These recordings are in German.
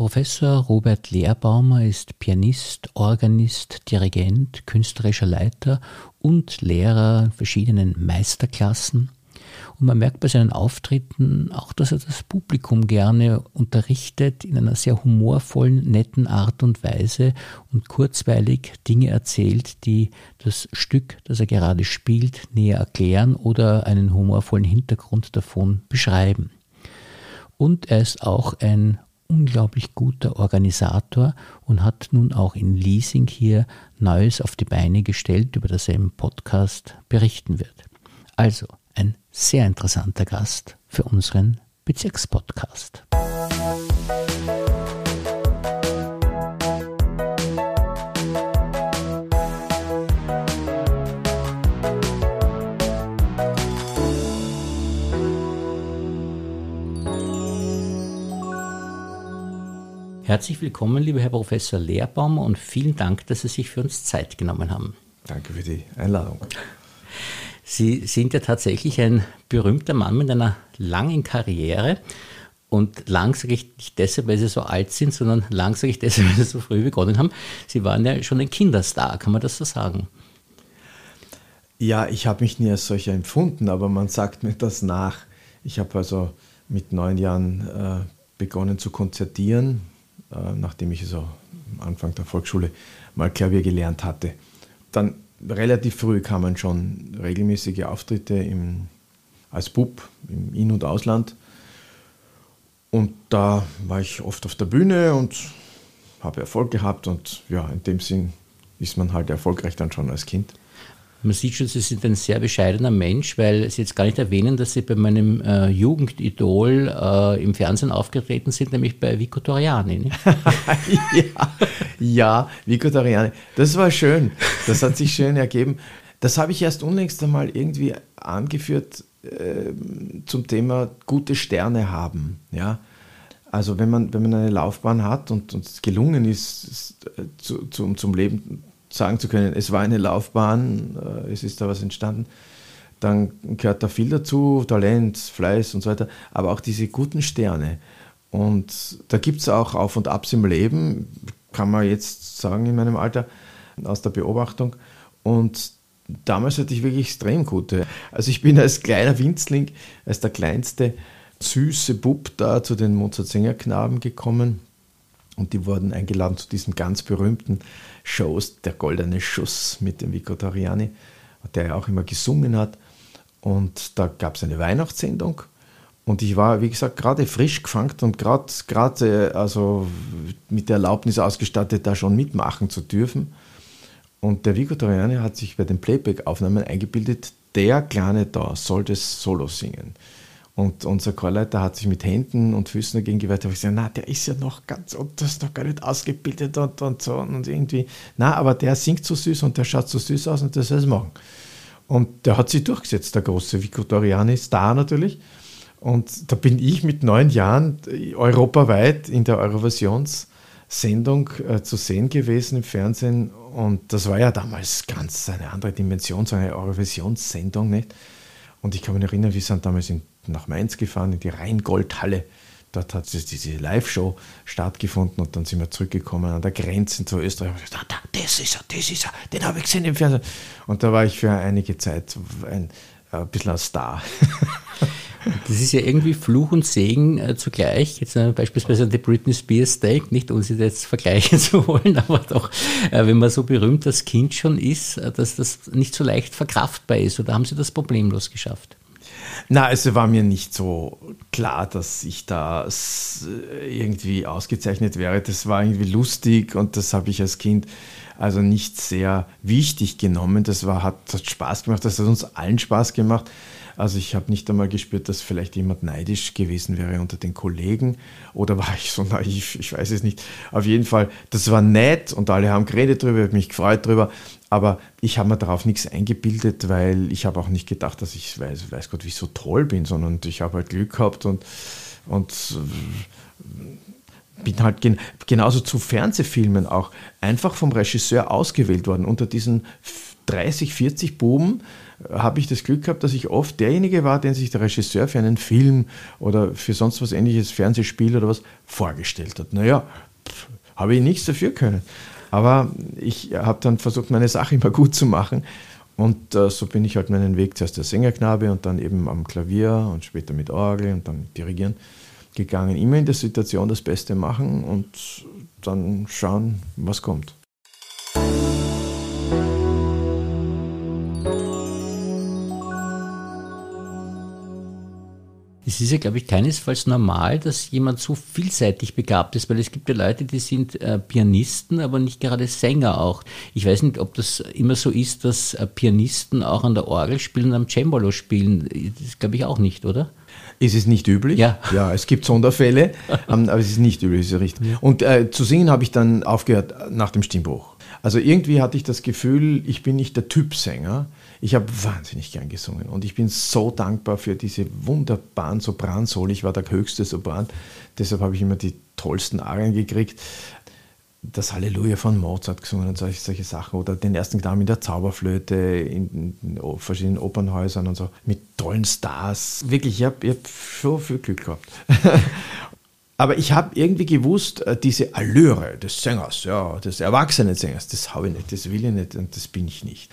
Professor Robert Lehrbaumer ist Pianist, Organist, Dirigent, künstlerischer Leiter und Lehrer in verschiedenen Meisterklassen. Und man merkt bei seinen Auftritten auch, dass er das Publikum gerne unterrichtet in einer sehr humorvollen, netten Art und Weise und kurzweilig Dinge erzählt, die das Stück, das er gerade spielt, näher erklären oder einen humorvollen Hintergrund davon beschreiben. Und er ist auch ein unglaublich guter Organisator und hat nun auch in Leasing hier Neues auf die Beine gestellt, über das er im Podcast berichten wird. Also ein sehr interessanter Gast für unseren Bezirkspodcast. Herzlich willkommen, lieber Herr Professor Lehrbaumer, und vielen Dank, dass Sie sich für uns Zeit genommen haben. Danke für die Einladung. Sie sind ja tatsächlich ein berühmter Mann mit einer langen Karriere. Und lang sage ich nicht deshalb, weil Sie so alt sind, sondern lang sage ich deshalb, weil Sie so früh begonnen haben. Sie waren ja schon ein Kinderstar, kann man das so sagen? Ja, ich habe mich nie als solcher empfunden, aber man sagt mir das nach. Ich habe also mit neun Jahren äh, begonnen zu konzertieren, nachdem ich so am Anfang der Volksschule mal Klavier gelernt hatte. Dann relativ früh kamen schon regelmäßige Auftritte im, als Bub im In- und Ausland. Und da war ich oft auf der Bühne und habe Erfolg gehabt und ja, in dem Sinn ist man halt erfolgreich dann schon als Kind. Man sieht schon, Sie sind ein sehr bescheidener Mensch, weil Sie jetzt gar nicht erwähnen, dass Sie bei meinem äh, Jugendidol äh, im Fernsehen aufgetreten sind, nämlich bei Vico Toriani. ja, ja, Vico Toriani. Das war schön. Das hat sich schön ergeben. Das habe ich erst unlängst einmal irgendwie angeführt äh, zum Thema gute Sterne haben. Ja? Also wenn man, wenn man eine Laufbahn hat und es gelungen ist, äh, zu, zu, zum Leben sagen zu können, es war eine Laufbahn, äh, es ist da was entstanden, dann gehört da viel dazu, Talent, Fleiß und so weiter, aber auch diese guten Sterne. Und da gibt es auch Auf und Abs im Leben, kann man jetzt sagen in meinem Alter, aus der Beobachtung. Und damals hatte ich wirklich extrem gute. Also ich bin als kleiner Winzling, als der kleinste süße Bub da zu den Mozart-Sänger-Knaben gekommen. Und die wurden eingeladen zu diesen ganz berühmten Shows, der Goldene Schuss mit dem Vico Toriani, der ja auch immer gesungen hat. Und da gab es eine Weihnachtssendung. Und ich war, wie gesagt, gerade frisch gefangen und gerade also mit der Erlaubnis ausgestattet, da schon mitmachen zu dürfen. Und der Vico Toriani hat sich bei den Playback-Aufnahmen eingebildet, der Kleine da soll das Solo singen. Und unser Chorleiter hat sich mit Händen und Füßen dagegen gewehrt. Da habe ich gesagt, na, der ist ja noch ganz, und das ist noch gar nicht ausgebildet und, und so. Und irgendwie, na, aber der singt so süß und der schaut so süß aus und das soll es machen. Und der hat sich durchgesetzt, der große Vico Toriani, Star natürlich. Und da bin ich mit neun Jahren europaweit in der Eurovisionssendung äh, zu sehen gewesen im Fernsehen. Und das war ja damals ganz eine andere Dimension, so eine Eurovisionssendung, nicht? Und ich kann mich erinnern, wir sind damals in nach Mainz gefahren, in die Rheingoldhalle. Dort hat diese Live-Show stattgefunden und dann sind wir zurückgekommen an der Grenze zu Österreich. Und gesagt, das ist er, das ist er, den habe ich gesehen im Fernsehen. Und da war ich für einige Zeit ein, ein bisschen ein Star. Das ist ja irgendwie Fluch und Segen äh, zugleich. Jetzt äh, beispielsweise die Britney Spears Steak, nicht um sie jetzt vergleichen zu wollen, aber doch, äh, wenn man so berühmt als Kind schon ist, äh, dass das nicht so leicht verkraftbar ist. Oder haben Sie das problemlos geschafft? Na, es war mir nicht so klar, dass ich da irgendwie ausgezeichnet wäre. Das war irgendwie lustig und das habe ich als Kind also nicht sehr wichtig genommen. Das war, hat, hat Spaß gemacht, das hat uns allen Spaß gemacht. Also ich habe nicht einmal gespürt, dass vielleicht jemand neidisch gewesen wäre unter den Kollegen oder war ich so naiv, ich weiß es nicht. Auf jeden Fall, das war nett und alle haben geredet drüber, ich habe mich gefreut drüber, aber ich habe mir darauf nichts eingebildet, weil ich habe auch nicht gedacht, dass ich weiß, weiß Gott, wie ich so toll bin, sondern ich habe halt Glück gehabt und, und bin halt gen genauso zu Fernsehfilmen auch einfach vom Regisseur ausgewählt worden unter diesen 30, 40 Buben habe ich das Glück gehabt, dass ich oft derjenige war, den sich der Regisseur für einen Film oder für sonst was ähnliches, Fernsehspiel oder was, vorgestellt hat. Naja, habe ich nichts dafür können. Aber ich habe dann versucht, meine Sache immer gut zu machen. Und äh, so bin ich halt meinen Weg zuerst der Sängerknabe und dann eben am Klavier und später mit Orgel und dann dirigieren gegangen. Immer in der Situation das Beste machen und dann schauen, was kommt. Es ist ja, glaube ich, keinesfalls normal, dass jemand so vielseitig begabt ist, weil es gibt ja Leute, die sind äh, Pianisten, aber nicht gerade Sänger auch. Ich weiß nicht, ob das immer so ist, dass äh, Pianisten auch an der Orgel spielen und am Cembalo spielen. Das glaube ich auch nicht, oder? Ist es nicht üblich? Ja. Ja, es gibt Sonderfälle, ähm, aber es ist nicht üblich, ist ja richtig. Und äh, zu singen habe ich dann aufgehört nach dem Stimmbruch. Also irgendwie hatte ich das Gefühl, ich bin nicht der Typ Sänger. Ich habe wahnsinnig gern gesungen und ich bin so dankbar für diese wunderbaren Sopransoli. Ich war der höchste Sopran, deshalb habe ich immer die tollsten Arien gekriegt. Das Halleluja von Mozart gesungen und solche, solche Sachen oder den ersten Knaben mit der Zauberflöte in, in, verschiedenen Opernhäusern und so mit tollen Stars. Wirklich, ich habe hab so viel Glück gehabt. Aber ich habe irgendwie gewusst, äh, diese Allure des Sängers, ja, des erwachsenen Sängers, das habe ich nicht, das will ich nicht und das bin ich nicht.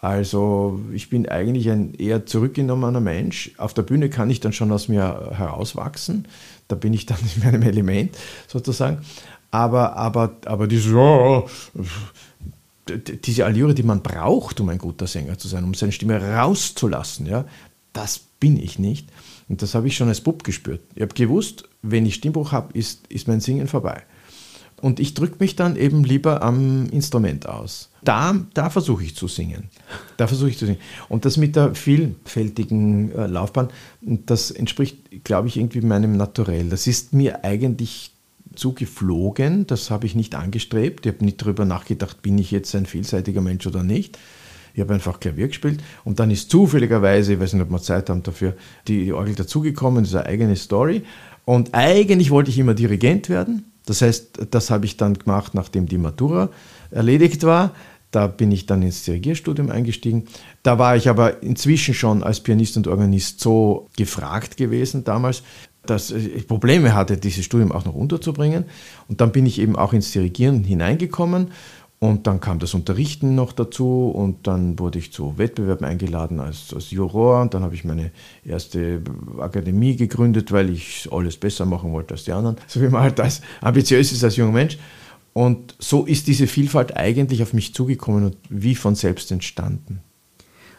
Also ich bin eigentlich ein eher zurückgenommener Mensch. Auf der Bühne kann ich dann schon aus mir herauswachsen. Da bin ich dann in meinem Element sozusagen. Aber, aber, aber diese, oh, diese Allure, die man braucht, um ein guter Sänger zu sein, um seine Stimme rauszulassen, ja, das bin ich nicht. Und das habe ich schon als Bub gespürt. Ich habe gewusst, wenn ich Stimmbruch habe, ist, ist mein Singen vorbei. Und ich drücke mich dann eben lieber am Instrument aus. Da, da versuche ich zu singen. Da versuche ich zu singen. Und das mit der vielfältigen äh, Laufbahn, das entspricht, glaube ich, irgendwie meinem Naturell. Das ist mir eigentlich zugeflogen, das habe ich nicht angestrebt. Ich habe nicht darüber nachgedacht, bin ich jetzt ein vielseitiger Mensch oder nicht. Ich habe einfach Klavier gespielt und dann ist zufälligerweise, ich weiß nicht, ob wir Zeit haben dafür, die Orgel dazugekommen, das ist eine eigene Story. Und eigentlich wollte ich immer Dirigent werden das heißt, das habe ich dann gemacht, nachdem die Matura erledigt war. Da bin ich dann ins Dirigierstudium eingestiegen. Da war ich aber inzwischen schon als Pianist und Organist so gefragt gewesen damals, dass ich Probleme hatte, dieses Studium auch noch unterzubringen. Und dann bin ich eben auch ins Dirigieren hineingekommen und dann kam das Unterrichten noch dazu und dann wurde ich zu Wettbewerben eingeladen als, als Juror und dann habe ich meine erste Akademie gegründet, weil ich alles besser machen wollte als die anderen, so wie man halt als ambitiös ist als junger Mensch. Und so ist diese Vielfalt eigentlich auf mich zugekommen und wie von selbst entstanden.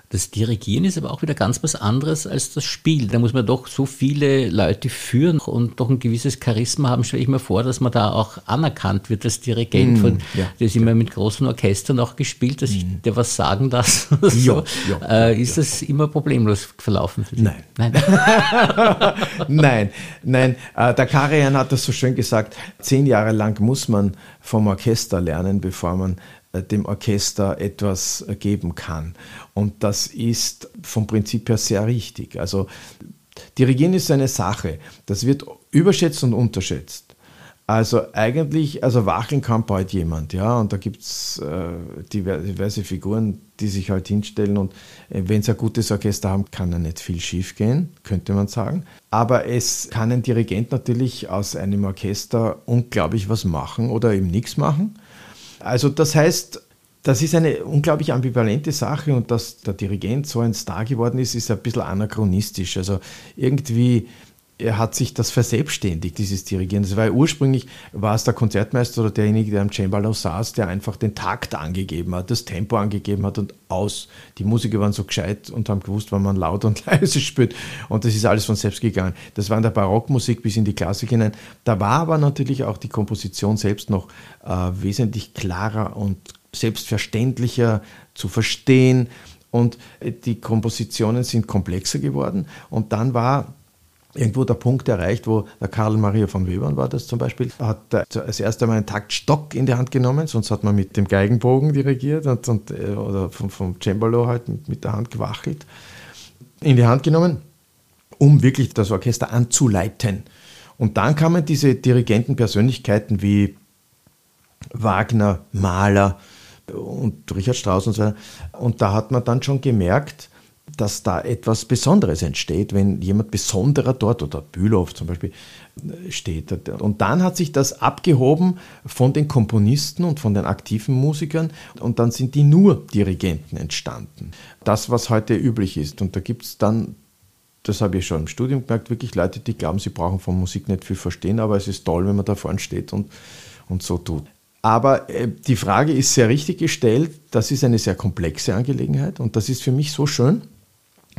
Das Dirigieren ist aber auch wieder ganz was anderes als das Spiel. Da muss man doch so viele Leute führen und doch ein gewisses Charisma haben, stelle ich mir vor, dass man da auch anerkannt wird als Dirigent. Mm, von, ja, der ist immer mit großen Orchestern auch gespielt, dass mm. ich dir was sagen darf. so. ja, ja, äh, ist das immer problemlos verlaufen für dich? Nein. Nein, nein. nein. Äh, der Karian hat das so schön gesagt, zehn Jahre lang muss man vom Orchester lernen, bevor man dem Orchester etwas äh, geben kann. Und das ist vom Prinzip her sehr richtig. Also Dirigieren ist eine Sache, das wird überschätzt und unterschätzt. Also eigentlich, also wacheln kann bald jemand, ja, und da gibt es äh, diverse Figuren, die sich halt hinstellen und äh, wenn sie ein gutes Orchester haben, kann da nicht viel schief gehen, könnte man sagen. Aber es kann ein Dirigent natürlich aus einem Orchester unglaublich was machen oder eben nichts machen. Also das heißt, das ist eine unglaublich ambivalente Sache und dass der Dirigent so ein Star geworden ist, ist ein bisschen anachronistisch. Also irgendwie er hat sich das verselbstständigt, dieses Dirigieren. Das war ja ursprünglich, war es der Konzertmeister oder derjenige, der am Cembalo saß, der einfach den Takt angegeben hat, das Tempo angegeben hat und aus. Die Musiker waren so gescheit und haben gewusst, wann man laut und leise spielt. Und das ist alles von selbst gegangen. Das war in der Barockmusik bis in die Klassik hinein. Da war aber natürlich auch die Komposition selbst noch äh, wesentlich klarer und selbstverständlicher zu verstehen. Und die Kompositionen sind komplexer geworden. Und dann war irgendwo der Punkt erreicht, wo der Karl Maria von Webern war das zum Beispiel, hat das erste Mal einen Taktstock in die Hand genommen, sonst hat man mit dem Geigenbogen dirigiert und, und, äh, oder vom, vom Cembalo halt mit, mit der Hand gewachelt, in die Hand genommen, um wirklich das Orchester anzuleiten. Und dann kamen diese Dirigentenpersönlichkeiten wie Wagner, Mahler, und Richard Strauss und so weiter. Und da hat man dann schon gemerkt, dass da etwas Besonderes entsteht, wenn jemand Besonderer dort oder Bülow zum Beispiel äh, steht. Und dann hat sich das abgehoben von den Komponisten und von den aktiven Musikern und dann sind die nur Dirigenten entstanden. Das, was heute üblich ist. Und da gibt es dann, das habe ich schon im Studium gemerkt, wirklich Leute, die glauben, sie brauchen von Musik nicht viel verstehen, aber es ist toll, wenn man da vorne steht und, und so tut. Aber äh, die Frage ist sehr richtig gestellt. Das ist eine sehr komplexe Angelegenheit und das ist für mich so schön,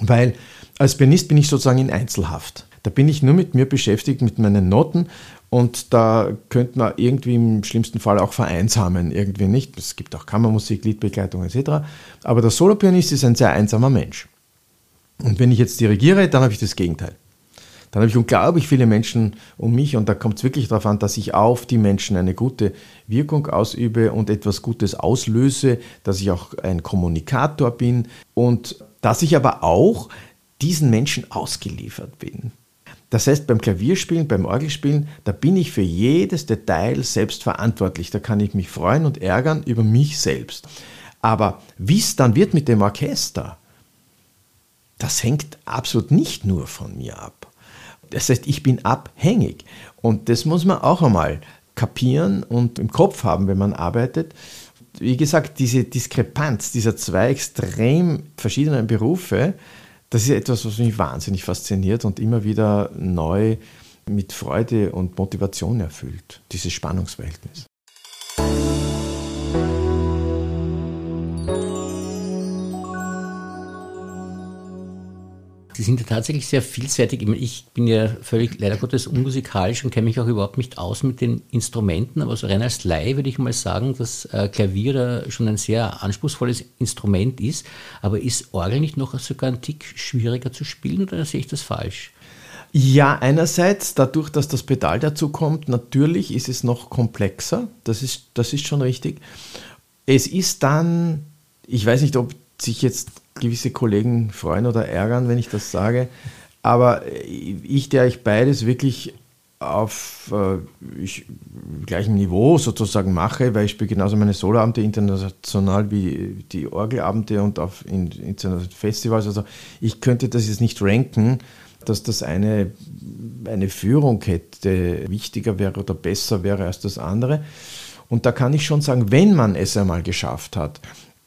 weil als Pianist bin ich sozusagen in Einzelhaft. Da bin ich nur mit mir beschäftigt, mit meinen Noten und da könnte man irgendwie im schlimmsten Fall auch vereinsamen, irgendwie nicht. Es gibt auch Kammermusik, Liedbegleitung etc. Aber der Solopianist ist ein sehr einsamer Mensch. Und wenn ich jetzt dirigiere, dann habe ich das Gegenteil. Dann habe ich unglaublich viele Menschen um mich und da kommt es wirklich darauf an, dass ich auf die Menschen eine gute Wirkung ausübe und etwas Gutes auslöse, dass ich auch ein Kommunikator bin und dass ich aber auch diesen Menschen ausgeliefert bin. Das heißt, beim Klavierspielen, beim Orgelspielen, da bin ich für jedes Detail selbst verantwortlich. Da kann ich mich freuen und ärgern über mich selbst. Aber wie es dann wird mit dem Orchester, das hängt absolut nicht nur von mir ab. Das heißt, ich bin abhängig. Und das muss man auch einmal kapieren und im Kopf haben, wenn man arbeitet wie gesagt, diese Diskrepanz dieser zwei extrem verschiedenen Berufe, das ist etwas, was mich wahnsinnig fasziniert und immer wieder neu mit Freude und Motivation erfüllt, dieses Spannungsverhältnis. Sie sind ja tatsächlich sehr vielseitig. Ich bin ja völlig leider Gottes unmusikalisch und kenne mich auch überhaupt nicht aus mit den Instrumenten, aber so rein als Laie würde ich mal sagen, dass äh, Klavier da schon ein sehr anspruchsvolles Instrument ist. Aber ist Orgel nicht noch sogar ein Tick schwieriger zu spielen oder sehe ich das falsch? Ja, einerseits dadurch, dass das Pedal dazu kommt, natürlich ist es noch komplexer, das ist, das ist schon richtig. Es ist dann, ich weiß nicht, ob sich jetzt gewisse Kollegen freuen oder ärgern, wenn ich das sage. Aber ich, der ich beides wirklich auf äh, ich, gleichem Niveau sozusagen mache, weil ich spiele genauso meine Soloabende international wie die Orgelabende und auf internationalen Festivals. Also ich könnte das jetzt nicht ranken, dass das eine, eine Führung hätte, wichtiger wäre oder besser wäre als das andere. Und da kann ich schon sagen, wenn man es einmal geschafft hat,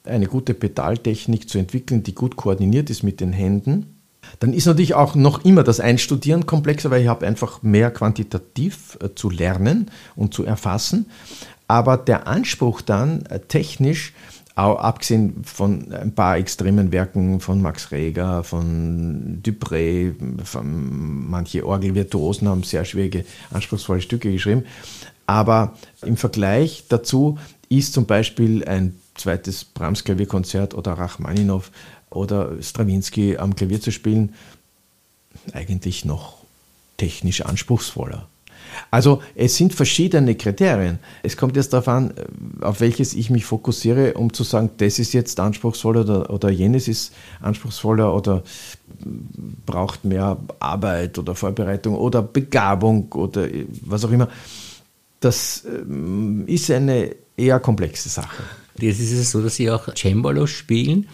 eine gute Pedaltechnik zu entwickeln, die gut koordiniert ist mit den Händen. Dann ist natürlich auch noch immer das Einstudieren komplexer, weil ich habe einfach mehr quantitativ äh, zu lernen und zu erfassen. Aber der Anspruch dann äh, technisch, auch abgesehen von ein paar extremen Werken von Max Reger, von Dupré, von manche Orgelvirtuosen haben sehr schwierige, anspruchsvolle Stücke geschrieben. Aber im Vergleich dazu ist zum Beispiel ein zweites Brahms Klavierkonzert oder Rachmaninow oder Stravinsky am Klavier zu spielen, eigentlich noch technisch anspruchsvoller. Also es sind verschiedene Kriterien. Es kommt jetzt darauf an, auf welches ich mich fokussiere, um zu sagen, das ist jetzt anspruchsvoller oder, oder jenes ist anspruchsvoller oder braucht mehr Arbeit oder Vorbereitung oder Begabung oder was auch immer. Das ähm, ist eine eher komplexe Sache. Jetzt ist es so, dass Sie auch Cembalo spielen.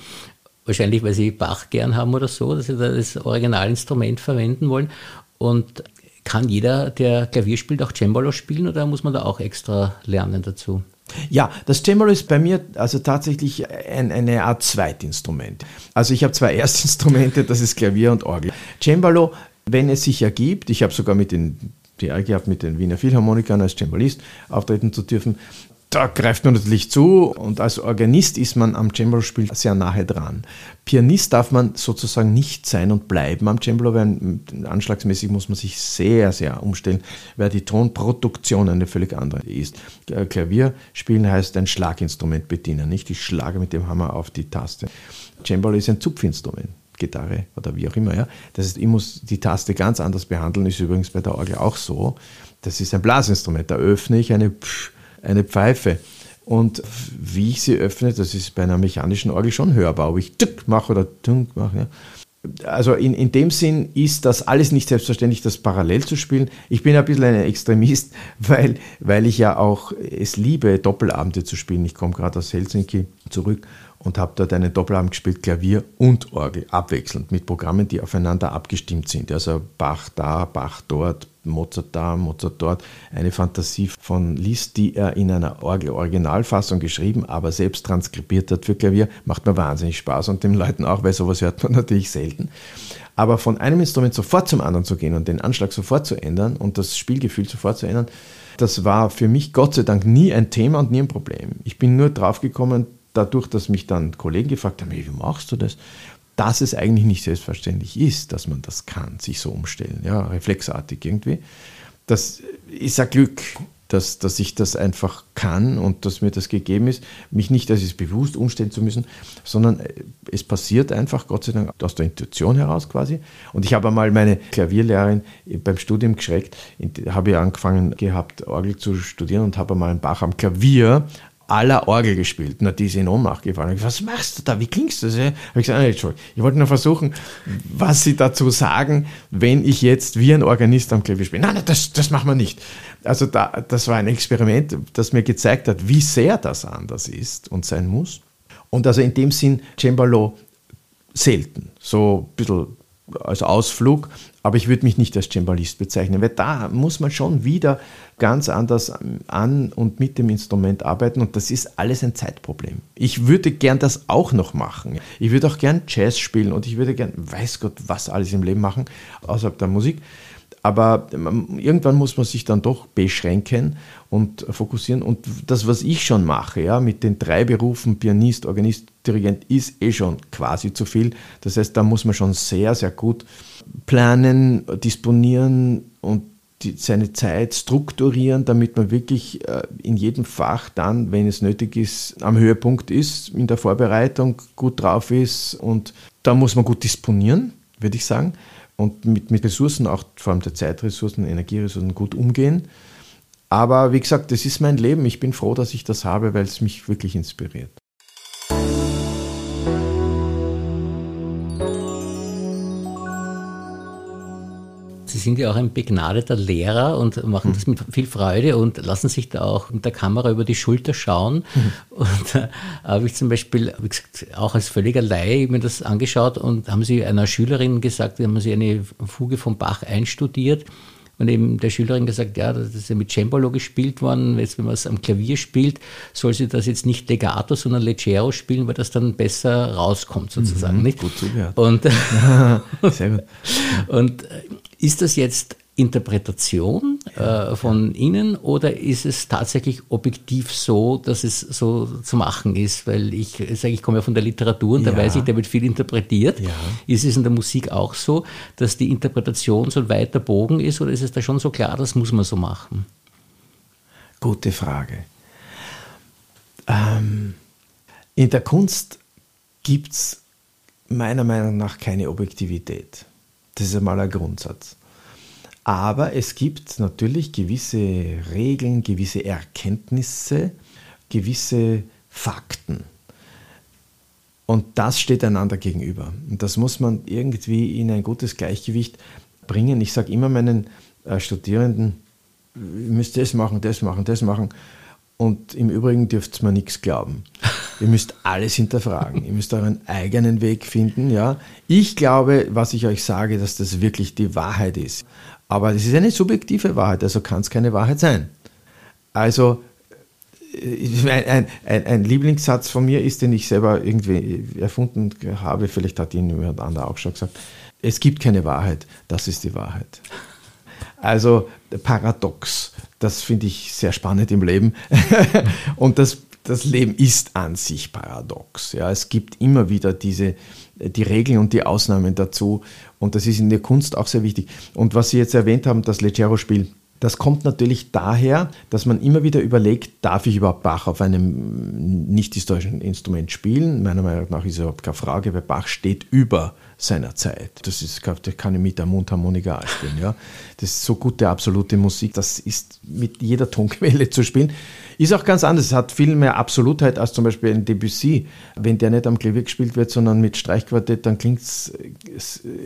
Wahrscheinlich, weil Sie Bach gern haben oder so, dass Sie da das Originalinstrument verwenden wollen. Und kann jeder, der Klavier spielt, auch Cembalo spielen oder muss man da auch extra lernen dazu? Ja, das Cembalo ist bei mir also tatsächlich ein, eine Art Zweitinstrument. Also ich habe zwei Erstinstrumente, das ist Klavier und Orgel. Cembalo, wenn es sich ergibt, ich habe sogar mit den die Ehre gehabt, mit den Wiener Philharmonikern als Cembalist auftreten zu dürfen da greift man natürlich zu und als Organist ist man am Cembalo-Spiel sehr nahe dran. Pianist darf man sozusagen nicht sein und bleiben am Cembalo, weil anschlagsmäßig muss man sich sehr, sehr umstellen, weil die Tonproduktion eine völlig andere ist. Klavier spielen heißt ein Schlaginstrument bedienen, nicht? Ich schlage mit dem Hammer auf die Taste. Cembalo ist ein Zupfinstrument. Gitarre oder wie auch immer. Ja. Das heißt, ich muss die Taste ganz anders behandeln, ist übrigens bei der Orgel auch so. Das ist ein Blasinstrument. Da öffne ich eine Psch eine Pfeife. Und wie ich sie öffne, das ist bei einer mechanischen Orgel schon hörbar, ob ich tück mache oder tunk mache. Ja. also in, in dem Sinn ist das alles nicht selbstverständlich, das parallel zu spielen. Ich bin ein bisschen ein Extremist, weil, weil ich ja auch es liebe, Doppelabende zu spielen. Ich komme gerade aus Helsinki zurück und habe dort einen Doppelabend gespielt, Klavier und Orgel, abwechselnd mit Programmen, die aufeinander abgestimmt sind. Also Bach da, Bach dort, Mozart da, Mozart dort. Eine Fantasie von Liszt, die er in einer Orgel-Originalfassung geschrieben, aber selbst transkribiert hat für Klavier, macht mir wahnsinnig Spaß und den Leuten auch, weil sowas hört man natürlich selten. Aber von einem Instrument sofort zum anderen zu gehen und den Anschlag sofort zu ändern und das Spielgefühl sofort zu ändern, das war für mich Gott sei Dank nie ein Thema und nie ein Problem. Ich bin nur draufgekommen, dadurch, dass mich dann Kollegen gefragt haben, wie machst du das? Dass es eigentlich nicht selbstverständlich ist, dass man das kann, sich so umstellen, ja, reflexartig irgendwie. Das ist ein Glück, dass, dass ich das einfach kann und dass mir das gegeben ist, mich nicht, dass es bewusst umstellen zu müssen, sondern es passiert einfach, Gott sei Dank, aus der Intuition heraus quasi. Und ich habe einmal meine Klavierlehrerin beim Studium geschreckt, habe ich angefangen gehabt, Orgel zu studieren und habe einmal einen Bach am Klavier aller Orgel gespielt. Na, die ist in Ohnmacht gefallen. Ich, was machst du da? Wie klingst du? das? Habe ich gesagt, nein. Ich wollte nur versuchen, was sie dazu sagen, wenn ich jetzt wie ein Organist am Klavier spiele. Nein, nein, das, das machen wir nicht. Also da, das war ein Experiment, das mir gezeigt hat, wie sehr das anders ist und sein muss. Und also in dem Sinn Cembalo selten. So ein bisschen als Ausflug, aber ich würde mich nicht als Cembalist bezeichnen, weil da muss man schon wieder ganz anders an und mit dem Instrument arbeiten und das ist alles ein Zeitproblem. Ich würde gern das auch noch machen. Ich würde auch gern Jazz spielen und ich würde gern, weiß Gott, was alles im Leben machen, außerhalb der Musik. Aber irgendwann muss man sich dann doch beschränken und fokussieren. Und das, was ich schon mache, ja, mit den drei Berufen, Pianist, Organist, Dirigent, ist eh schon quasi zu viel. Das heißt, da muss man schon sehr, sehr gut planen, disponieren und die, seine Zeit strukturieren, damit man wirklich äh, in jedem Fach dann, wenn es nötig ist, am Höhepunkt ist, in der Vorbereitung gut drauf ist. Und da muss man gut disponieren, würde ich sagen und mit, mit Ressourcen, auch vor allem der Zeitressourcen, Energieressourcen gut umgehen. Aber wie gesagt, das ist mein Leben. Ich bin froh, dass ich das habe, weil es mich wirklich inspiriert. Sie sind ja auch ein begnadeter Lehrer und machen das mit viel Freude und lassen sich da auch mit der Kamera über die Schulter schauen. Mhm. Und da habe ich zum Beispiel, wie gesagt, auch als völliger Laie mir das angeschaut und haben Sie einer Schülerin gesagt, haben Sie eine Fuge vom Bach einstudiert und eben der Schülerin gesagt, ja, das ist ja mit Cembalo gespielt worden, jetzt wenn man es am Klavier spielt, soll sie das jetzt nicht legato, sondern leggero spielen, weil das dann besser rauskommt sozusagen. Mhm, nicht? Gut zugehört. Und, Sehr gut. Und ist das jetzt Interpretation äh, von Ihnen oder ist es tatsächlich objektiv so, dass es so zu machen ist? Weil ich sage, ich komme ja von der Literatur und ja. da weiß ich, da wird viel interpretiert. Ja. Ist es in der Musik auch so, dass die Interpretation so ein weiter Bogen ist oder ist es da schon so klar, das muss man so machen? Gute Frage. Ähm, in der Kunst gibt es meiner Meinung nach keine Objektivität. Das ist einmal ein Grundsatz. Aber es gibt natürlich gewisse Regeln, gewisse Erkenntnisse, gewisse Fakten. Und das steht einander gegenüber. Und das muss man irgendwie in ein gutes Gleichgewicht bringen. Ich sage immer meinen äh, Studierenden, ihr müsst das machen, das machen, das machen. Und im Übrigen dürft ihr mir nichts glauben. Ihr müsst alles hinterfragen. Ihr müsst euren eigenen Weg finden. Ja? Ich glaube, was ich euch sage, dass das wirklich die Wahrheit ist. Aber es ist eine subjektive Wahrheit, also kann es keine Wahrheit sein. Also äh, ein, ein, ein, Lieblingssatz von mir ist, den ich selber irgendwie erfunden habe, vielleicht hat ihn jemand anderer auch schon gesagt, es gibt keine Wahrheit, das ist die Wahrheit. Also paradox. Das finde ich sehr spannend im Leben. und das, das Leben ist an sich paradox. Ja, es gibt immer wieder diese, die Regeln und die Ausnahmen dazu. Und das ist in der Kunst auch sehr wichtig. Und was Sie jetzt erwähnt haben, das Leggero-Spiel, das kommt natürlich daher, dass man immer wieder überlegt, darf ich überhaupt Bach auf einem nicht historischen Instrument spielen? Meiner Meinung nach ist überhaupt keine Frage, weil Bach steht über seiner Zeit. Das ist, da kann ich mit der Mundharmonika spielen. Ja. Das ist so gute, absolute Musik. Das ist mit jeder Tonquelle zu spielen. Ist auch ganz anders. Es hat viel mehr Absolutheit als zum Beispiel ein Debussy. Wenn der nicht am Klavier gespielt wird, sondern mit Streichquartett, dann klingt es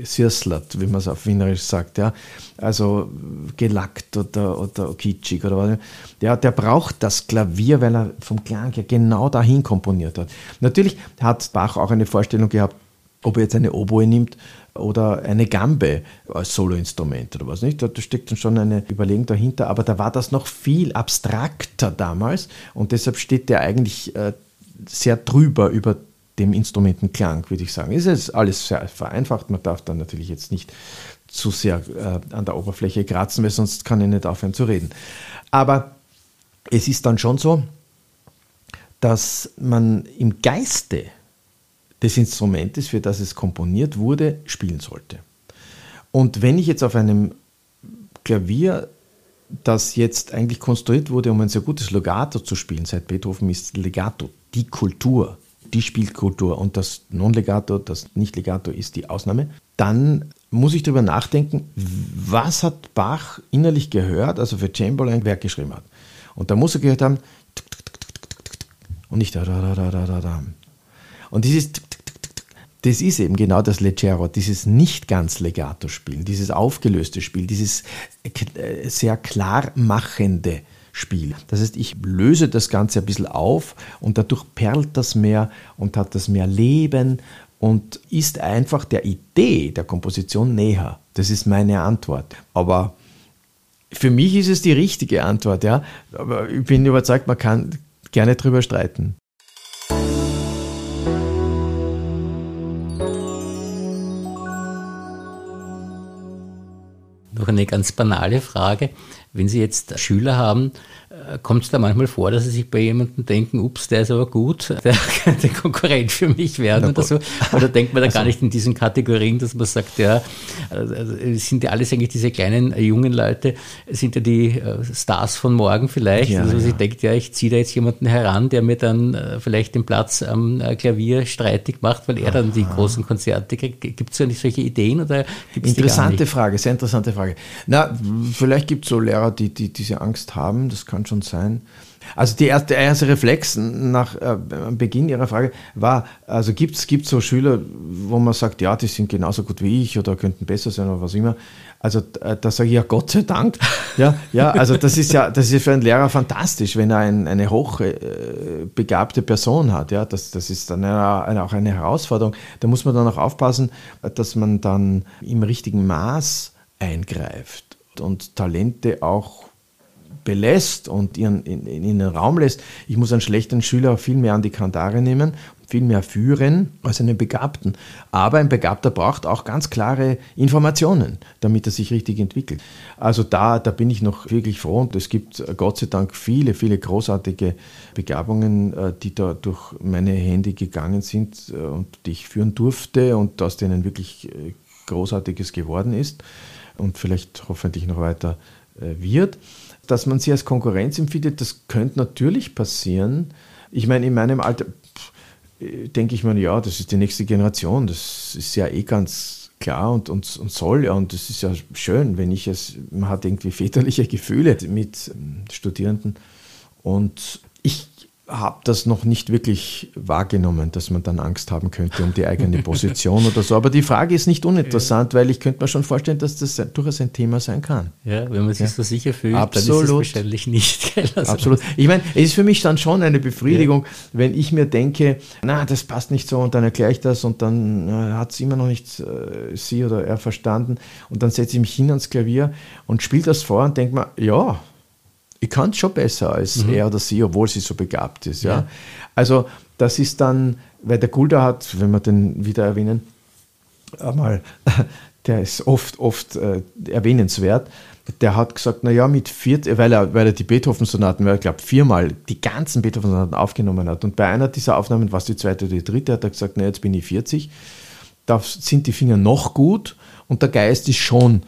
sirslert, wie man es auf Wienerisch sagt. Ja. Also gelackt oder, oder kitschig oder was. Ja, der braucht das Klavier, weil er vom Klang her genau dahin komponiert hat. Natürlich hat Bach auch eine Vorstellung gehabt, ob er jetzt eine Oboe nimmt oder eine Gambe als Soloinstrument oder was nicht. Da steckt dann schon eine Überlegung dahinter, aber da war das noch viel abstrakter damals und deshalb steht der eigentlich äh, sehr drüber über dem Instrumentenklang, würde ich sagen. Es ist alles sehr vereinfacht, man darf dann natürlich jetzt nicht zu sehr äh, an der Oberfläche kratzen, weil sonst kann ich nicht aufhören zu reden. Aber es ist dann schon so, dass man im Geiste des Instrumentes, für das es komponiert wurde, spielen sollte. Und wenn ich jetzt auf einem Klavier, das jetzt eigentlich konstruiert wurde, um ein sehr gutes Legato zu spielen, seit Beethoven ist Legato die Kultur, die Spielkultur und das Non-Legato, das Nicht-Legato ist die Ausnahme, dann muss ich darüber nachdenken, was hat Bach innerlich gehört, also für Cembalo ein Werk geschrieben hat. Und da muss er gehört haben, und nicht da, da, da, da, da, da. Und dieses das ist eben genau das Leggero, dieses nicht ganz legato Spiel, dieses aufgelöste Spiel, dieses äh, sehr klar machende Spiel. Das heißt, ich löse das Ganze ein bisschen auf und dadurch perlt das mehr und hat das mehr Leben und ist einfach der Idee der Komposition näher. Das ist meine Antwort. Aber für mich ist es die richtige Antwort, ja. Aber ich bin überzeugt, man kann gerne drüber streiten. Noch eine ganz banale Frage. Wenn Sie jetzt Schüler haben, äh, kommt es da manchmal vor, dass Sie sich bei jemandem denken, ups, der ist aber gut, der könnte Konkurrent für mich werden oder so? Oder denkt man da also, gar nicht in diesen Kategorien, dass man sagt, ja, also sind ja alles eigentlich diese kleinen äh, jungen Leute, sind ja die äh, Stars von morgen vielleicht. Ja, also ja. sie denkt, ja, ich ziehe da jetzt jemanden heran, der mir dann vielleicht den Platz am Klavier streitig macht, weil er Aha. dann die großen Konzerte kriegt. Gibt es ja nicht solche Ideen oder Interessante Frage, sehr interessante Frage. Na, vielleicht gibt es so Lehrer, die, die diese Angst haben, das kann schon sein. Also die erste, der erste Reflex nach äh, Beginn Ihrer Frage war, also gibt es so Schüler, wo man sagt, ja, die sind genauso gut wie ich oder könnten besser sein oder was immer. Also äh, da sage ich ja Gott sei Dank. Ja, ja, also das ist ja, das ist für einen Lehrer fantastisch, wenn er ein, eine hochbegabte äh, Person hat. Ja, das, das ist dann eine, auch eine Herausforderung. Da muss man dann auch aufpassen, dass man dann im richtigen Maß eingreift und Talente auch belässt und ihren, in, in, den Raum lässt. Ich muss einen schlechten Schüler viel mehr an die Kantare nehmen, viel mehr führen als einen Begabten. Aber ein Begabter braucht auch ganz klare Informationen, damit er sich richtig entwickelt. Also da, da bin ich noch wirklich froh und es gibt äh, Gott sei Dank viele, viele großartige Begabungen, äh, die da durch meine Hände gegangen sind äh, und die ich führen durfte und aus denen wirklich Großartiges geworden ist und vielleicht hoffentlich noch weiter wird. Dass man sie als Konkurrenz empfindet, das könnte natürlich passieren. Ich meine, in meinem Alter denke ich mir, ja, das ist die nächste Generation, das ist ja eh ganz klar und, und, und soll ja, und das ist ja schön, wenn ich es, man hat irgendwie väterliche Gefühle mit ähm, Studierenden und ich habe das noch nicht wirklich wahrgenommen, dass man dann Angst haben könnte um die eigene Position oder so. Aber die Frage ist nicht uninteressant, ja. weil ich könnte mir schon vorstellen, dass das durchaus ein Thema sein kann. Ja, wenn man sich ja. so sicher fühlt, Absolut. dann ist es wahrscheinlich nicht. Also Absolut. Ich meine, es ist für mich dann schon eine Befriedigung, ja. wenn ich mir denke, na, das passt nicht so und dann erkläre ich das und dann äh, hat es immer noch nicht äh, sie oder er verstanden und dann setze ich mich hin ans Klavier und spiele das vor und denke mir, ja, ich kann es schon besser als mhm. er oder sie, obwohl sie so begabt ist. Ja? ja? Also das ist dann, weil der Gulda hat, wenn wir den wieder erwähnen, einmal, der ist oft, oft äh, erwähnenswert, der hat gesagt, naja, mit vier, weil er, weil er die Beethoven-Sonaten, weil er glaube viermal die ganzen Beethoven-Sonaten aufgenommen hat. Und bei einer dieser Aufnahmen, was die zweite oder die dritte, hat er gesagt, na jetzt bin ich 40, da sind die Finger noch gut und der Geist ist schon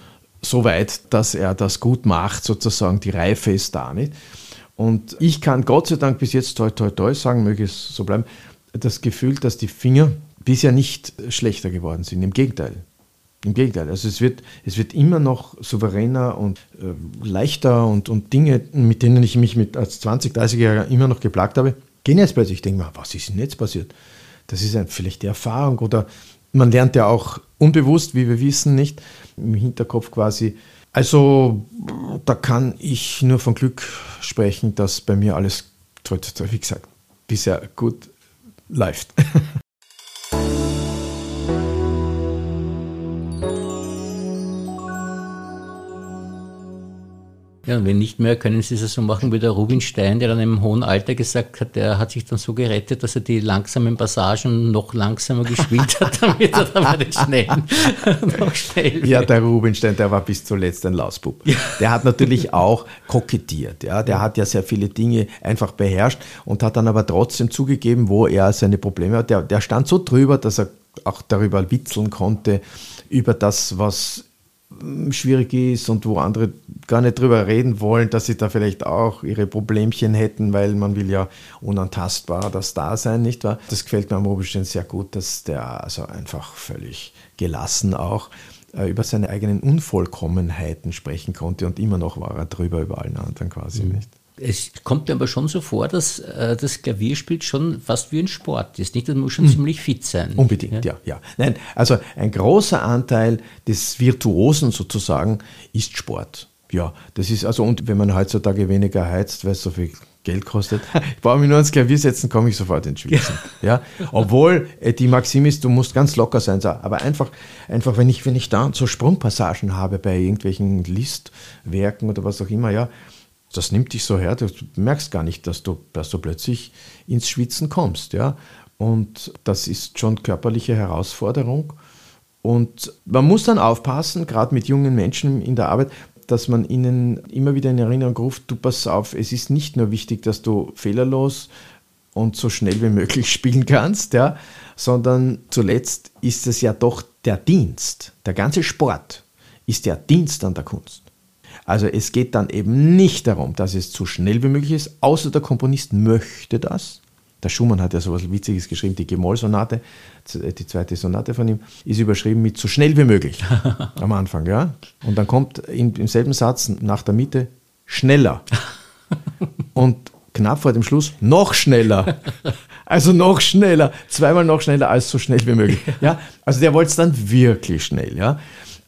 so weit, dass er das gut macht, sozusagen. Die Reife ist da nicht. Und ich kann Gott sei Dank bis jetzt toi toi toi sagen, möge es so bleiben, das Gefühl, dass die Finger bisher nicht schlechter geworden sind. Im Gegenteil. Im Gegenteil, also es wird, es wird immer noch souveräner und äh, leichter und, und Dinge, mit denen ich mich mit als 20, 30-Jähriger immer noch geplagt habe, gehen jetzt plötzlich. Ich denke mir, was ist denn jetzt passiert? Das ist ein, vielleicht die Erfahrung oder man lernt ja auch unbewusst, wie wir wissen, nicht im Hinterkopf quasi. Also da kann ich nur von Glück sprechen, dass bei mir alles, wie gesagt, bisher gut läuft. Ja, und wenn nicht mehr, können Sie es so machen wie der Rubinstein, der dann im hohen Alter gesagt hat, der hat sich dann so gerettet, dass er die langsamen Passagen noch langsamer gespielt hat, damit er dann bei den schnellen noch schnell Ja, der Rubinstein, der war bis zuletzt ein Lausbub. Ja. Der hat natürlich auch kokettiert. Ja, der hat ja sehr viele Dinge einfach beherrscht und hat dann aber trotzdem zugegeben, wo er seine Probleme hat. Der, der stand so drüber, dass er auch darüber witzeln konnte, über das, was schwierig ist und wo andere gar nicht drüber reden wollen, dass sie da vielleicht auch ihre Problemchen hätten, weil man will ja unantastbar das da sein, nicht wahr? Das gefällt mir am Rubinstein sehr gut, dass der also einfach völlig gelassen auch äh, über seine eigenen Unvollkommenheiten sprechen konnte und immer noch war er drüber über allen anderen quasi mhm. nicht. Es kommt mir aber schon so vor, dass äh, das Klavierspiel schon fast wie ein Sport ist. Nicht, das muss schon mhm. ziemlich fit sein. Unbedingt, ja? ja, ja. Nein, also ein großer Anteil des Virtuosen sozusagen ist Sport. Ja, das ist also, und wenn man heutzutage weniger heizt, weil es so viel Geld kostet, ich brauche mich nur ans Klavier setzen, komme ich sofort ins Schwitzen. Ja. ja. Obwohl äh, die Maxim ist, du musst ganz locker sein, aber einfach, einfach wenn, ich, wenn ich da so Sprungpassagen habe bei irgendwelchen Listwerken oder was auch immer, ja, das nimmt dich so her, du merkst gar nicht, dass du, dass du plötzlich ins Schwitzen kommst. Ja? Und das ist schon körperliche Herausforderung. Und man muss dann aufpassen, gerade mit jungen Menschen in der Arbeit, dass man ihnen immer wieder in Erinnerung ruft, du pass auf, es ist nicht nur wichtig, dass du fehlerlos und so schnell wie möglich spielen kannst, ja, sondern zuletzt ist es ja doch der Dienst. Der ganze Sport ist der Dienst an der Kunst. Also es geht dann eben nicht darum, dass es so schnell wie möglich ist, außer der Komponist möchte das. Der Schumann hat ja so etwas Witziges geschrieben, die G-Moll-Sonate, die zweite Sonate von ihm, ist überschrieben mit so schnell wie möglich am Anfang. ja. Und dann kommt im selben Satz nach der Mitte schneller. Und knapp vor dem Schluss noch schneller. Also noch schneller, zweimal noch schneller als so schnell wie möglich. Ja, also der wollte es dann wirklich schnell. Ja,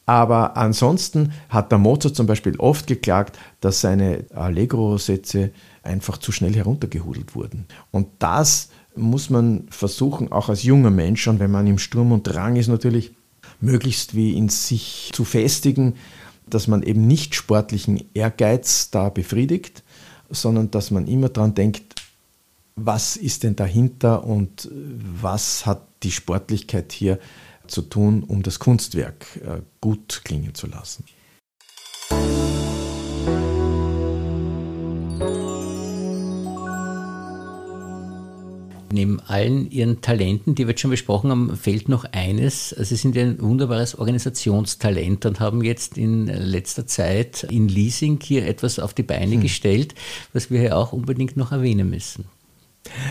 aber ansonsten hat der Mozart zum Beispiel oft geklagt, dass seine Allegro-Sätze einfach zu schnell heruntergehudelt wurden. Und das muss man versuchen, auch als junger Mensch, schon wenn man im Sturm und Drang ist, natürlich möglichst wie in sich zu festigen, dass man eben nicht sportlichen Ehrgeiz da befriedigt, sondern dass man immer daran denkt, was ist denn dahinter und was hat die Sportlichkeit hier zu tun, um das Kunstwerk äh, gut klingen zu lassen. Neben allen Ihren Talenten, die wir jetzt schon besprochen haben, fehlt noch eines. Sie sind ein wunderbares Organisationstalent und haben jetzt in letzter Zeit in Leasing hier etwas auf die Beine hm. gestellt, was wir hier auch unbedingt noch erwähnen müssen.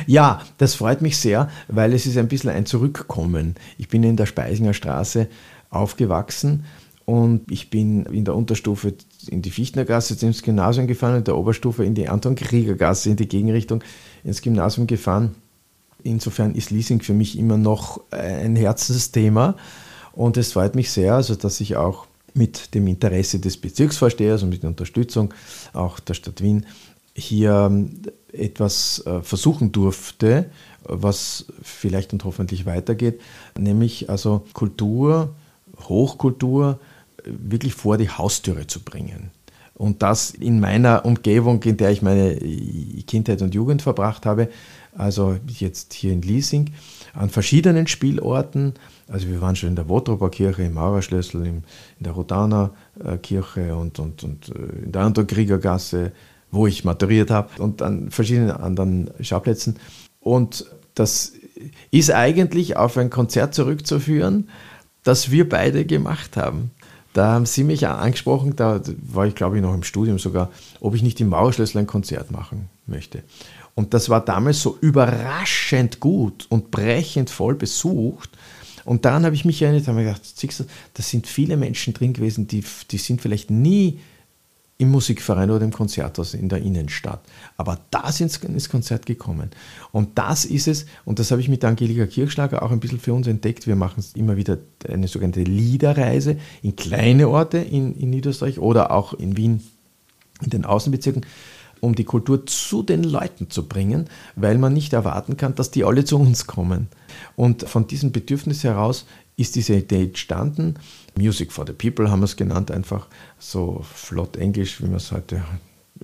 Ja, das freut mich sehr, weil es ist ein bisschen ein Zurückkommen. Ich bin in der Speisinger Straße aufgewachsen und ich bin in der Unterstufe in die Fichtnergasse ins Gymnasium gefahren, in der Oberstufe in die Anton-Krieger-Gasse in die Gegenrichtung ins Gymnasium gefahren. Insofern ist Leasing für mich immer noch ein Herzensthema und es freut mich sehr, also dass ich auch mit dem Interesse des Bezirksvorstehers und mit der Unterstützung auch der Stadt Wien hier etwas äh, versuchen durfte, was vielleicht und hoffentlich weitergeht, nämlich also Kultur, Hochkultur äh, wirklich vor die Haustüre zu bringen. Und das in meiner Umgebung, in der ich meine Kindheit und Jugend verbracht habe, also jetzt hier in Liesing, an verschiedenen Spielorten. Also wir waren schon in der Wotroper Kirche, im Maurerschlössl, in der Rodaner äh, Kirche und, und, und in der Anton-Krieger-Gasse, wo ich maturiert habe und an verschiedenen anderen Schauplätzen. Und das ist eigentlich auf ein Konzert zurückzuführen, das wir beide gemacht haben. Da haben Sie mich angesprochen, da war ich glaube ich noch im Studium sogar, ob ich nicht im Mauerschlössl ein Konzert machen möchte. Und das war damals so überraschend gut und brechend voll besucht. Und daran habe ich mich erinnert, habe mir gedacht, da sind viele Menschen drin gewesen, die, die sind vielleicht nie im Musikverein oder im Konzerthaus in der Innenstadt. Aber da sind ins Konzert gekommen. Und das ist es, und das habe ich mit Angelika Kirchschlager auch ein bisschen für uns entdeckt. Wir machen immer wieder eine sogenannte Liederreise in kleine Orte in, in Niederösterreich oder auch in Wien in den Außenbezirken, um die Kultur zu den Leuten zu bringen, weil man nicht erwarten kann, dass die alle zu uns kommen. Und von diesem Bedürfnis heraus ist diese Idee entstanden. Music for the People haben wir es genannt, einfach so flott Englisch, wie man es heute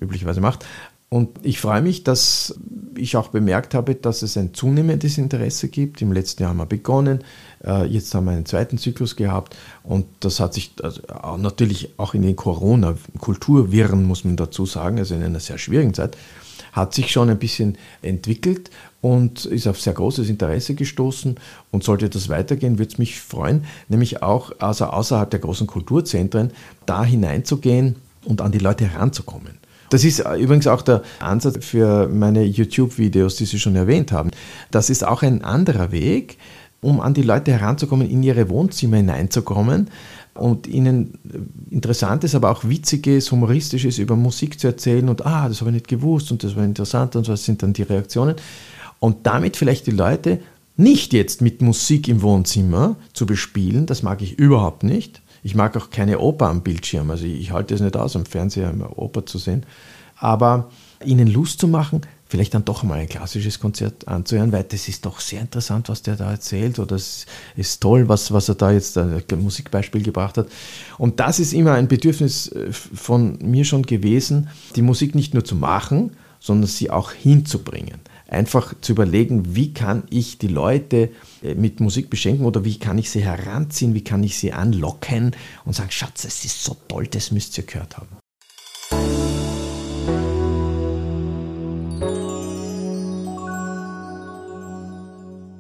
üblicherweise macht. Und ich freue mich, dass ich auch bemerkt habe, dass es ein zunehmendes Interesse gibt. Im letzten Jahr haben wir begonnen, äh, jetzt haben wir einen zweiten Zyklus gehabt und das hat sich also natürlich auch in den Corona-Kulturwirren, muss man dazu sagen, also in einer sehr schwierigen Zeit, hat sich schon ein bisschen entwickelt und ist auf sehr großes Interesse gestoßen. Und sollte das weitergehen, würde es mich freuen, nämlich auch also außerhalb der großen Kulturzentren da hineinzugehen und an die Leute heranzukommen. Das ist übrigens auch der Ansatz für meine YouTube-Videos, die Sie schon erwähnt haben. Das ist auch ein anderer Weg, um an die Leute heranzukommen, in ihre Wohnzimmer hineinzukommen und ihnen Interessantes, aber auch Witziges, Humoristisches über Musik zu erzählen und ah, das habe ich nicht gewusst und das war interessant und was sind dann die Reaktionen. Und damit vielleicht die Leute nicht jetzt mit Musik im Wohnzimmer zu bespielen, das mag ich überhaupt nicht. Ich mag auch keine Oper am Bildschirm, also ich halte es nicht aus, am Fernseher Oper zu sehen. Aber ihnen Lust zu machen, vielleicht dann doch mal ein klassisches Konzert anzuhören, weil das ist doch sehr interessant, was der da erzählt oder es ist toll, was, was er da jetzt ein Musikbeispiel gebracht hat. Und das ist immer ein Bedürfnis äh, von mir schon gewesen, die Musik nicht nur zu machen, sondern sie auch hinzubringen. Einfach zu überlegen, wie kann ich die Leute äh, mit Musik beschenken oder wie kann ich sie heranziehen, wie kann ich sie anlocken und sagen, Schatz, es ist so toll, das müsst ihr gehört haben.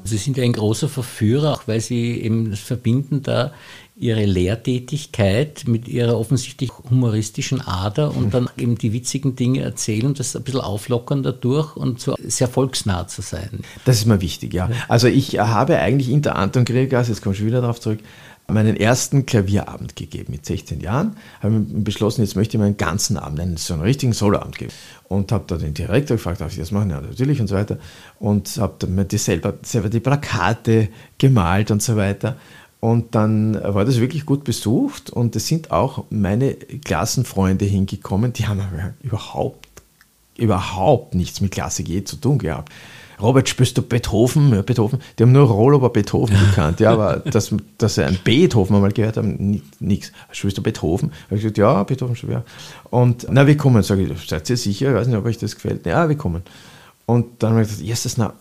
Sie sind ja ein großer Verführer, auch weil Sie eben verbinden da Ihre Lehrtätigkeit mit Ihrer offensichtlich humoristischen Ader und dann eben die witzigen Dinge erzählen und das ein bisschen auflockern dadurch und so sehr volksnah zu sein. Das ist mir wichtig, ja. Also ich habe eigentlich in der Anton Grillgas, jetzt komme ich wieder darauf zurück, meinen ersten Klavierabend gegeben mit 16 Jahren. Habe beschlossen, jetzt möchte ich meinen ganzen Abend, einen, so einen richtigen Soloabend geben. Und habe da den Direktor gefragt, darf ich das machen? Ja, natürlich und so weiter. Und habe dann mir die selber, selber die Plakate gemalt und so weiter. Und dann war das wirklich gut besucht und es sind auch meine Klassenfreunde hingekommen, die haben überhaupt, überhaupt nichts mit Klassik je zu tun gehabt. Robert, spürst du Beethoven? Ja, Beethoven. Die haben nur Roll über Beethoven gekannt. Ja, aber dass, dass sie einen Beethoven einmal gehört haben, nichts. Spürst du Beethoven? Habe ich gesagt, ja, Beethoven schon, ja. Und na, wir kommen. Sage ich, seid ihr sicher? Ich weiß nicht, ob euch das gefällt. Ja, wir kommen. Und dann habe ich gesagt, yes, na,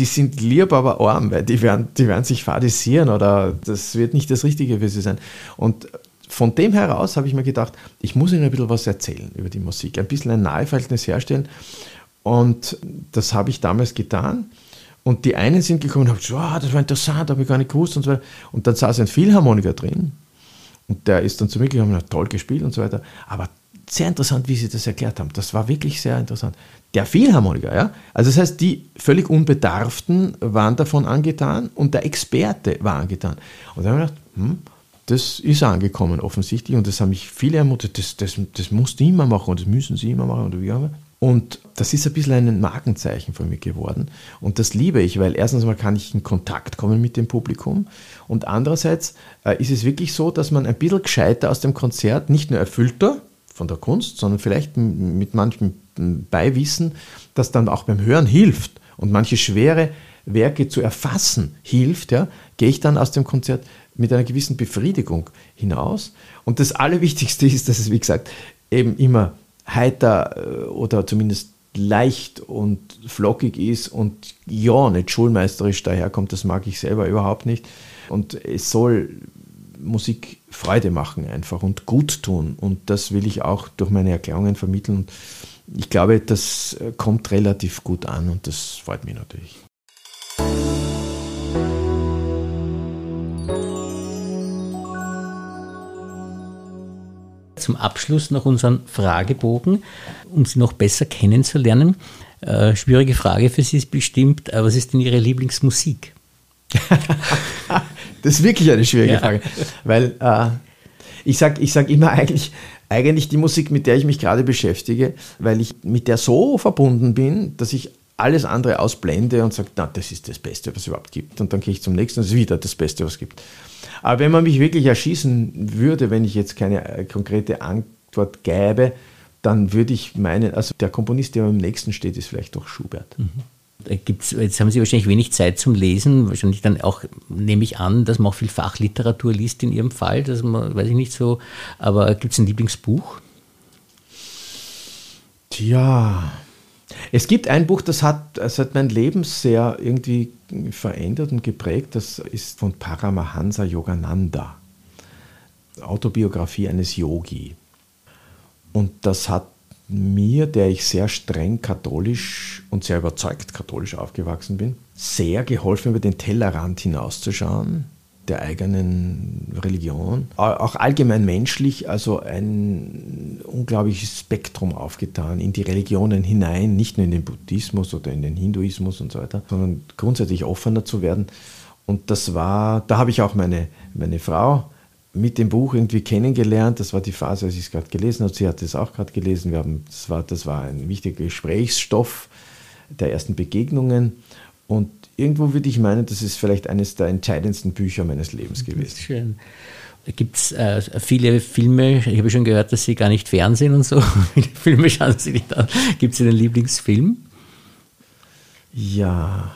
die sind lieb, aber arm, weil die werden, die werden sich fadisieren oder das wird nicht das Richtige für sie sein. Und von dem heraus habe ich mir gedacht, ich muss ihnen ein bisschen was erzählen über die Musik, ein bisschen ein Naheverhältnis herstellen. Und das habe ich damals getan. Und die einen sind gekommen und haben gesagt, oh, das war interessant, habe ich gar nicht gewusst und so weiter. Und dann saß ein Philharmoniker drin und der ist dann zu mir gekommen und hat toll gespielt und so weiter. Aber sehr interessant, wie sie das erklärt haben. Das war wirklich sehr interessant. Der Philharmoniker, ja. Also das heißt, die völlig Unbedarften waren davon angetan und der Experte war angetan. Und dann habe ich gedacht, hm, das ist angekommen offensichtlich und das haben mich viele ermutigt, das, das, das musst du immer machen und das müssen sie immer machen oder wie auch. Und das ist ein bisschen ein Markenzeichen von mir geworden. Und das liebe ich, weil erstens mal kann ich in Kontakt kommen mit dem Publikum. Und andererseits äh, ist es wirklich so, dass man ein bisschen gescheiter aus dem Konzert, nicht nur erfüllter von der Kunst, sondern vielleicht mit manchem Beiwissen, das dann auch beim Hören hilft und manche schwere Werke zu erfassen hilft, ja, gehe ich dann aus dem Konzert mit einer gewissen Befriedigung hinaus. Und das Allerwichtigste ist, dass es, wie gesagt, eben immer heiter äh, oder zumindest leicht und flockig ist und ja, nicht schulmeisterisch daherkommt, das mag ich selber überhaupt nicht. Und es soll Musik Freude machen einfach und gut tun. Und das will ich auch durch meine Erklärungen vermitteln. Und ich glaube, das kommt relativ gut an und das freut mich natürlich. Zum Abschluss noch unseren Fragebogen, um Sie noch besser kennenzulernen. Äh, schwierige Frage für Sie ist bestimmt, äh, was ist denn Ihre Lieblingsmusik? das ist wirklich eine schwierige ja. Frage, weil äh, ich sage ich sag immer eigentlich, eigentlich die Musik, mit der ich mich gerade beschäftige, weil ich mit der so verbunden bin, dass ich alles andere ausblende und sage, na, das ist das Beste, was es überhaupt gibt. Und dann gehe ich zum nächsten, das ist wieder das Beste, was es gibt. Aber wenn man mich wirklich erschießen würde, wenn ich jetzt keine äh, konkrete Antwort gäbe, dann würde ich meinen, also der Komponist, der am nächsten steht, ist vielleicht doch Schubert. Mhm. Gibt's, jetzt haben Sie wahrscheinlich wenig Zeit zum Lesen, wahrscheinlich dann auch, nehme ich an, dass man auch viel Fachliteratur liest in Ihrem Fall, man, weiß ich nicht so, aber gibt es ein Lieblingsbuch? Tja, es gibt ein Buch, das hat, das hat mein Leben sehr irgendwie verändert und geprägt, das ist von Paramahansa Yogananda, Autobiografie eines Yogi. Und das hat mir, der ich sehr streng katholisch und sehr überzeugt katholisch aufgewachsen bin, sehr geholfen, über den Tellerrand hinauszuschauen der eigenen Religion. Auch allgemein menschlich, also ein unglaubliches Spektrum aufgetan in die Religionen hinein, nicht nur in den Buddhismus oder in den Hinduismus und so weiter, sondern grundsätzlich offener zu werden. Und das war, da habe ich auch meine, meine Frau mit dem Buch irgendwie kennengelernt. Das war die Phase, als ich es gerade gelesen habe. Sie hat es auch gerade gelesen. Wir haben, das, war, das war ein wichtiger Gesprächsstoff der ersten Begegnungen. Und irgendwo würde ich meinen, das ist vielleicht eines der entscheidendsten Bücher meines Lebens gewesen. Schön. Gibt es äh, viele Filme, ich habe schon gehört, dass Sie gar nicht Fernsehen und so, viele Filme schauen Sie nicht an. Gibt es einen Lieblingsfilm? Ja,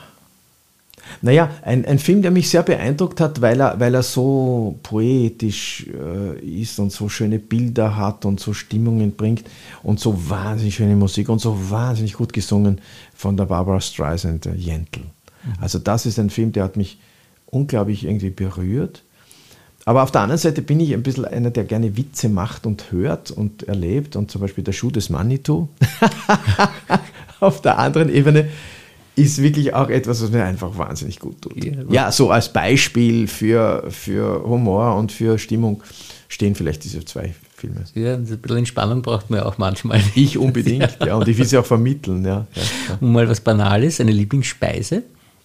naja, ein, ein Film, der mich sehr beeindruckt hat, weil er, weil er so poetisch äh, ist und so schöne Bilder hat und so Stimmungen bringt und so wahnsinnig schöne Musik und so wahnsinnig gut gesungen von der Barbara Streisand, der Jentl. Mhm. Also das ist ein Film, der hat mich unglaublich irgendwie berührt. Aber auf der anderen Seite bin ich ein bisschen einer, der gerne Witze macht und hört und erlebt und zum Beispiel der Schuh des Manitou. auf der anderen Ebene ist wirklich auch etwas, was mir einfach wahnsinnig gut tut. Ja, ja, so als Beispiel für, für Humor und für Stimmung stehen vielleicht diese zwei Filme. Ja, ein bisschen Entspannung braucht man ja auch manchmal. Ich unbedingt, ja. ja. Und ich will sie auch vermitteln, ja. ja, ja. Und mal was Banales, eine Lieblingsspeise?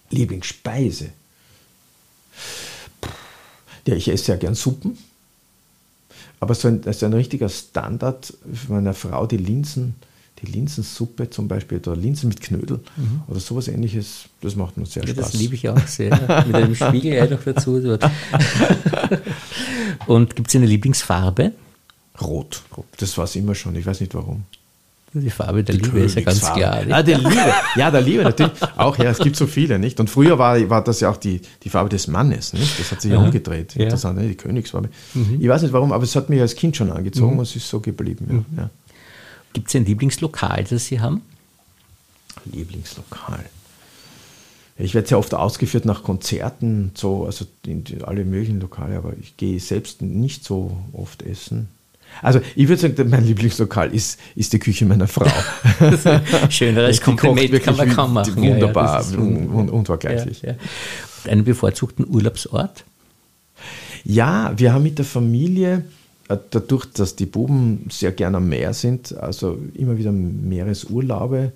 Lieblingsspeise? Ja, ich esse sehr gern Suppen. Aber so ein, also ein richtiger Standard für meine Frau, die Linsen die Linsensuppe zum Beispiel oder Linsen mit Knödel mhm. oder sowas ähnliches, das macht mir sehr ja, Spaß. Das liebe ich auch sehr. mit einem Spiegelei noch dazu. Und gibt es eine Lieblingsfarbe? Rot. Das war es immer schon, ich weiß nicht warum. Die Farbe der die Liebe ist ja ganz klar. Ah, der Liebe. Ja, der Liebe natürlich. Auch ja, es gibt so viele, nicht? Und früher war, war das ja auch die, die Farbe des Mannes, nicht? Das hat sich ja umgedreht. Ja. Interessant, ne? die Königsfarbe. Mhm. Ich weiß nicht warum, aber es hat mich als Kind schon angezogen mhm. und es ist so geblieben. Ja. Mhm. ja. Gibt es ein Lieblingslokal, das Sie haben? Lieblingslokal. Ich werde sehr oft ausgeführt nach Konzerten, so, also in alle möglichen Lokale, aber ich gehe selbst nicht so oft essen. Also ich würde sagen, mein Lieblingslokal ist, ist die Küche meiner Frau. Schöneres Kompliment kann man kaum machen. Wunderbar, ja, ja, un unvergleichlich. Ja, Einen bevorzugten Urlaubsort? Ja, wir haben mit der Familie dadurch, dass die Buben sehr gerne am Meer sind, also immer wieder Meeresurlaube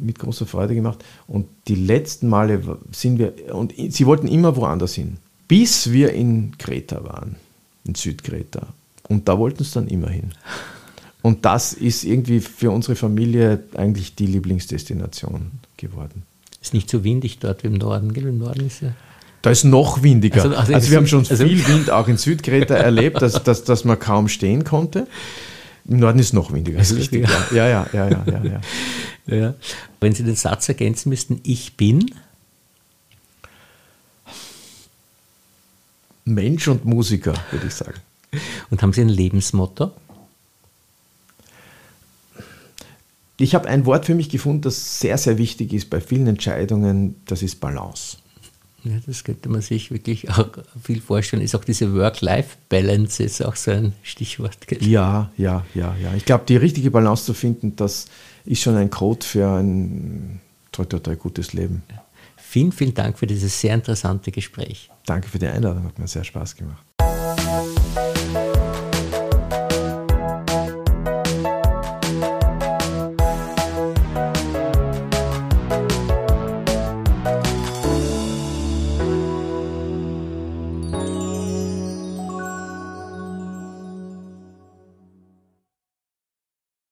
mit großer Freude gemacht. Und die letzten Male sind wir, und sie wollten immer woanders hin, bis wir in Kreta waren, in Südkreta. Und da wollten sie dann immer hin. Und das ist irgendwie für unsere Familie eigentlich die Lieblingsdestination geworden. Ist nicht so windig dort wie im Norden, gell? Im Norden ist ja. Da ist noch windiger. Also, also, also wir haben schon also viel Wind auch in Südkreta erlebt, dass, dass, dass man kaum stehen konnte. Im Norden ist noch windiger. Das ist richtig. Ja, ja, ja, ja, ja, ja, ja. Wenn Sie den Satz ergänzen müssten, ich bin. Mensch und Musiker, würde ich sagen. Und haben Sie ein Lebensmotto? Ich habe ein Wort für mich gefunden, das sehr, sehr wichtig ist bei vielen Entscheidungen, das ist Balance. Ja, das könnte man sich wirklich auch viel vorstellen. Ist auch diese Work-Life-Balance ist auch so ein Stichwort. Ja, ja, ja, ja. Ich glaube, die richtige Balance zu finden, das ist schon ein Code für ein toll, toll, toll gutes Leben. Vielen, vielen Dank für dieses sehr interessante Gespräch. Danke für die Einladung, hat mir sehr Spaß gemacht.